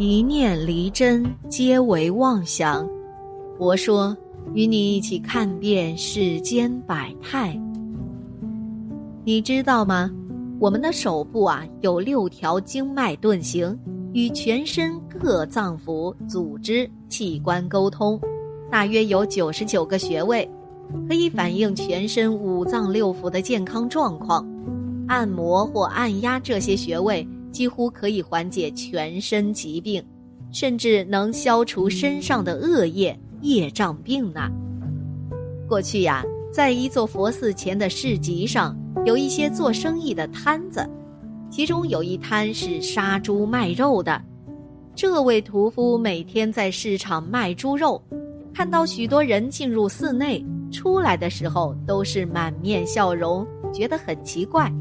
一念离真，皆为妄想。佛说，与你一起看遍世间百态。你知道吗？我们的手部啊，有六条经脉遁形，与全身各脏腑、组织、器官沟通，大约有九十九个穴位，可以反映全身五脏六腑的健康状况。按摩或按压这些穴位。几乎可以缓解全身疾病，甚至能消除身上的恶业业障病呢。过去呀，在一座佛寺前的市集上，有一些做生意的摊子，其中有一摊是杀猪卖肉的。这位屠夫每天在市场卖猪肉，看到许多人进入寺内，出来的时候都是满面笑容，觉得很奇怪。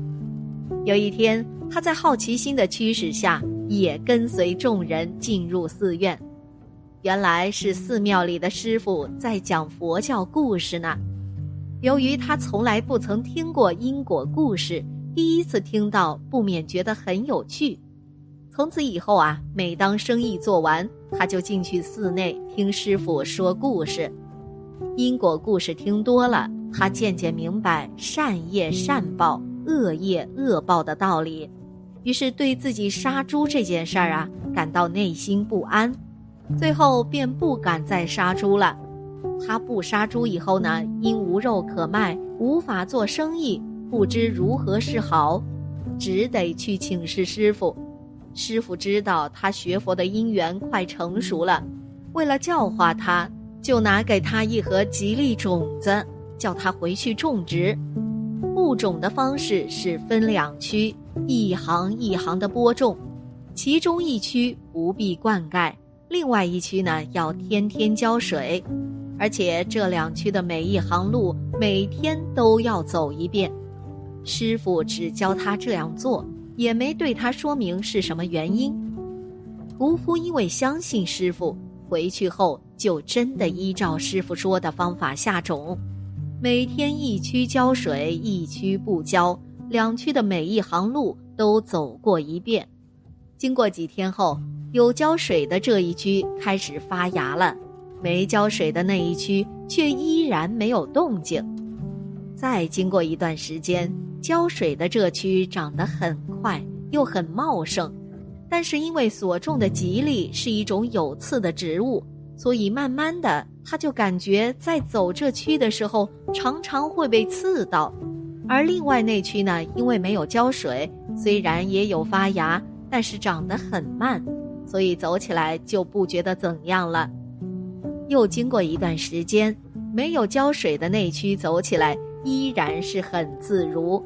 有一天。他在好奇心的驱使下，也跟随众人进入寺院。原来是寺庙里的师傅在讲佛教故事呢。由于他从来不曾听过因果故事，第一次听到，不免觉得很有趣。从此以后啊，每当生意做完，他就进去寺内听师傅说故事。因果故事听多了，他渐渐明白善业善报。恶业恶报的道理，于是对自己杀猪这件事儿啊感到内心不安，最后便不敢再杀猪了。他不杀猪以后呢，因无肉可卖，无法做生意，不知如何是好，只得去请示师傅。师傅知道他学佛的因缘快成熟了，为了教化他，就拿给他一盒吉利种子，叫他回去种植。物种的方式是分两区，一行一行的播种，其中一区不必灌溉，另外一区呢要天天浇水，而且这两区的每一行路每天都要走一遍。师傅只教他这样做，也没对他说明是什么原因。屠夫因为相信师傅，回去后就真的依照师傅说的方法下种。每天一区浇水，一区不浇，两区的每一行路都走过一遍。经过几天后，有浇水的这一区开始发芽了，没浇水的那一区却依然没有动静。再经过一段时间，浇水的这区长得很快，又很茂盛，但是因为所种的吉利是一种有刺的植物。所以慢慢的，他就感觉在走这区的时候，常常会被刺到；而另外那区呢，因为没有浇水，虽然也有发芽，但是长得很慢，所以走起来就不觉得怎样了。又经过一段时间，没有浇水的那区走起来依然是很自如，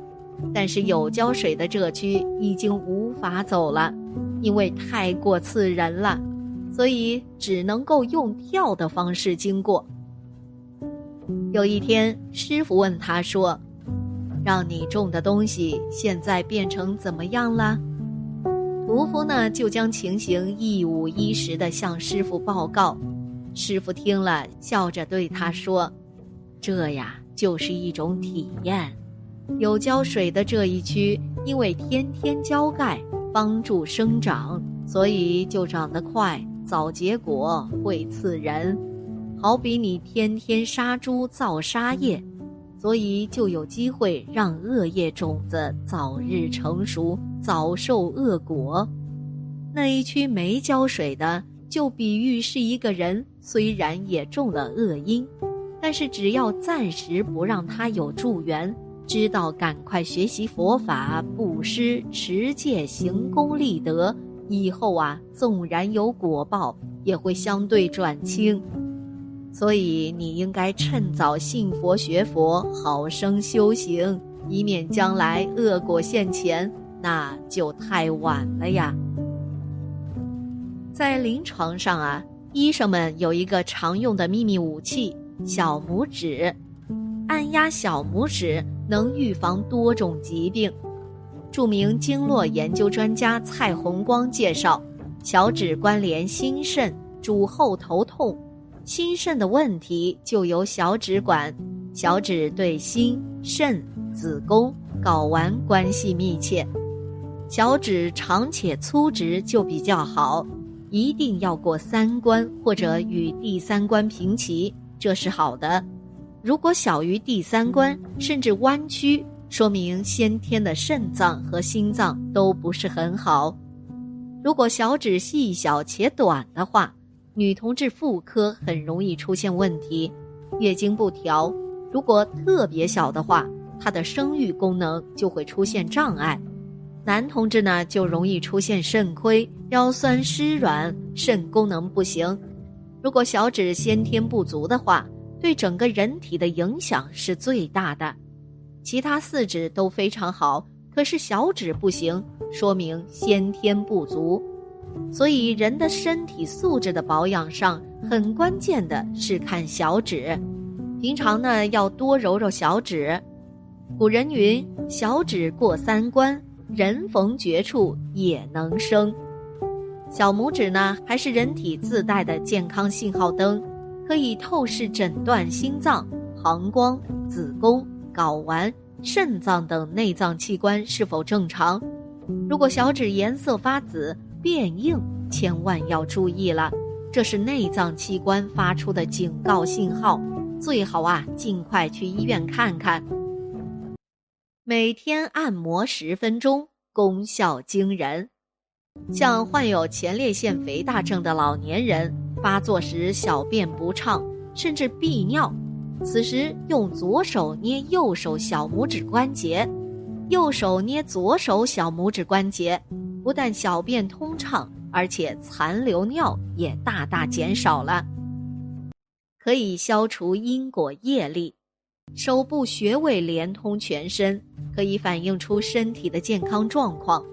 但是有浇水的这区已经无法走了，因为太过刺人了。所以只能够用跳的方式经过。有一天，师傅问他说：“让你种的东西现在变成怎么样了？”屠夫呢，就将情形一五一十的向师傅报告。师傅听了，笑着对他说：“这呀，就是一种体验。有浇水的这一区，因为天天浇盖，帮助生长，所以就长得快。”早结果会刺人，好比你天天杀猪造杀业，所以就有机会让恶业种子早日成熟，早受恶果。那一区没浇水的，就比喻是一个人，虽然也种了恶因，但是只要暂时不让他有助缘，知道赶快学习佛法、布施、持戒、行功立德。以后啊，纵然有果报，也会相对转轻，所以你应该趁早信佛学佛，好生修行，以免将来恶果现前，那就太晚了呀。在临床上啊，医生们有一个常用的秘密武器——小拇指，按压小拇指能预防多种疾病。著名经络研究专家蔡红光介绍，小指关联心肾，主后头痛。心肾的问题就由小指管，小指对心、肾、子宫、睾丸关系密切。小指长且粗直就比较好，一定要过三关或者与第三关平齐，这是好的。如果小于第三关，甚至弯曲，说明先天的肾脏和心脏都不是很好。如果小指细小且短的话，女同志妇科很容易出现问题，月经不调。如果特别小的话，她的生育功能就会出现障碍。男同志呢，就容易出现肾亏、腰酸湿软、肾功能不行。如果小指先天不足的话，对整个人体的影响是最大的。其他四指都非常好，可是小指不行，说明先天不足。所以人的身体素质的保养上，很关键的是看小指。平常呢，要多揉揉小指。古人云：“小指过三关，人逢绝处也能生。”小拇指呢，还是人体自带的健康信号灯。可以透视诊断心脏、膀胱、子宫、睾丸、肾脏等内脏器官是否正常。如果小指颜色发紫、变硬，千万要注意了，这是内脏器官发出的警告信号，最好啊尽快去医院看看。每天按摩十分钟，功效惊人。像患有前列腺肥大症的老年人。发作时小便不畅，甚至闭尿，此时用左手捏右手小拇指关节，右手捏左手小拇指关节，不但小便通畅，而且残留尿也大大减少了。可以消除因果业力，手部穴位连通全身，可以反映出身体的健康状况。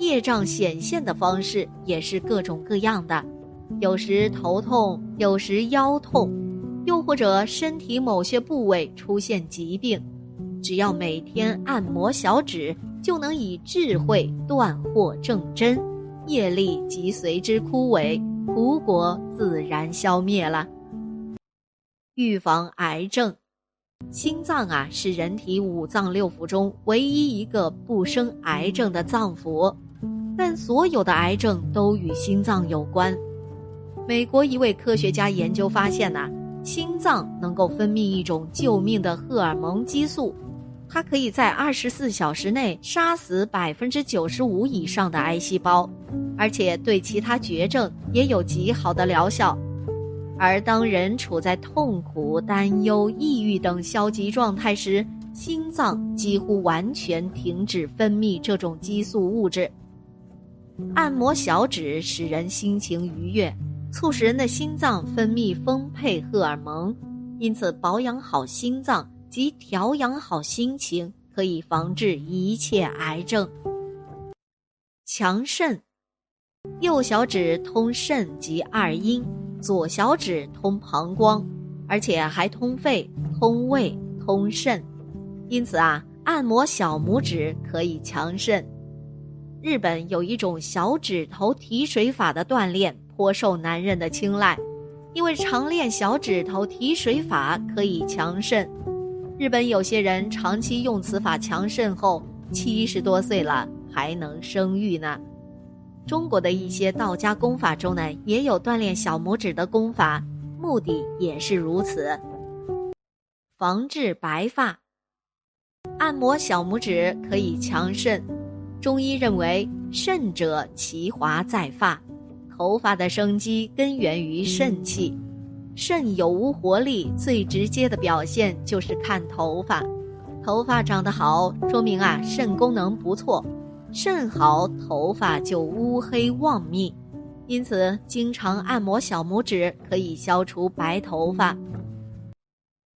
业障显现的方式也是各种各样的。有时头痛，有时腰痛，又或者身体某些部位出现疾病，只要每天按摩小指，就能以智慧断惑正真，业力即随之枯萎，苦果自然消灭了。预防癌症，心脏啊是人体五脏六腑中唯一一个不生癌症的脏腑，但所有的癌症都与心脏有关。美国一位科学家研究发现呐，心脏能够分泌一种救命的荷尔蒙激素，它可以在二十四小时内杀死百分之九十五以上的癌细胞，而且对其他绝症也有极好的疗效。而当人处在痛苦、担忧、抑郁等消极状态时，心脏几乎完全停止分泌这种激素物质。按摩小指使人心情愉悦。促使人的心脏分泌丰沛荷尔蒙，因此保养好心脏及调养好心情，可以防治一切癌症。强肾，右小指通肾及二阴，左小指通膀胱，而且还通肺、通胃、通肾，因此啊，按摩小拇指可以强肾。日本有一种小指头提水法的锻炼。颇受男人的青睐，因为常练小指头提水法可以强肾。日本有些人长期用此法强肾后，七十多岁了还能生育呢。中国的一些道家功法中呢，也有锻炼小拇指的功法，目的也是如此。防治白发，按摩小拇指可以强肾。中医认为，肾者其华在发。头发的生机根源于肾气，肾有无活力，最直接的表现就是看头发。头发长得好，说明啊肾功能不错，肾好头发就乌黑旺密。因此，经常按摩小拇指可以消除白头发，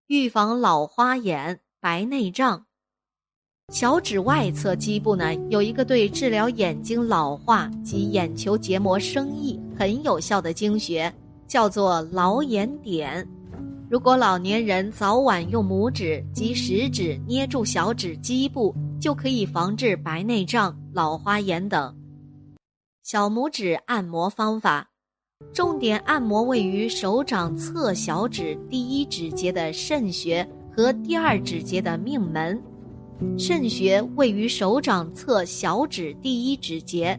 预防老花眼、白内障。小指外侧基部呢，有一个对治疗眼睛老化及眼球结膜生益很有效的经穴，叫做老眼点。如果老年人早晚用拇指及食指捏住小指基部，就可以防治白内障、老花眼等。小拇指按摩方法，重点按摩位于手掌侧小指第一指节的肾穴和第二指节的命门。肾穴位于手掌侧小指第一指节，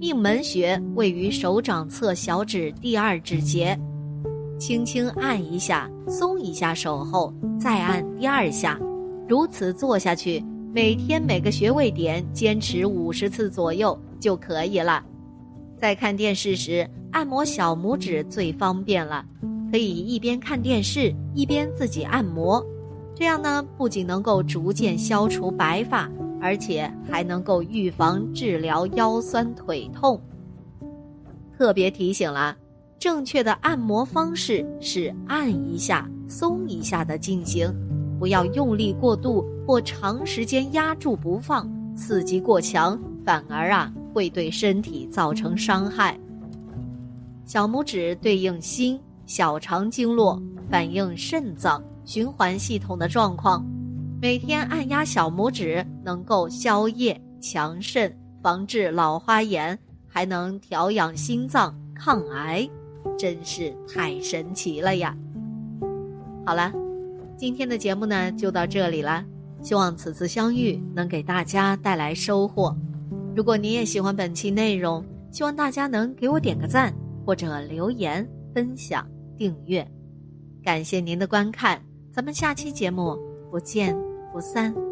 命门穴位于手掌侧小指第二指节，轻轻按一下，松一下手后，再按第二下，如此做下去，每天每个穴位点坚持五十次左右就可以了。在看电视时，按摩小拇指最方便了，可以一边看电视一边自己按摩，这样呢，不仅能够逐渐消除白发，而且还能够预防治疗腰酸腿痛。特别提醒了，正确的按摩方式是按一下、松一下的进行，不要用力过度或长时间压住不放，刺激过强，反而啊。会对身体造成伤害。小拇指对应心、小肠经络，反映肾脏循环系统的状况。每天按压小拇指，能够消液、强肾、防治老花眼，还能调养心脏、抗癌，真是太神奇了呀！好了，今天的节目呢就到这里了。希望此次相遇能给大家带来收获。如果你也喜欢本期内容，希望大家能给我点个赞，或者留言、分享、订阅。感谢您的观看，咱们下期节目不见不散。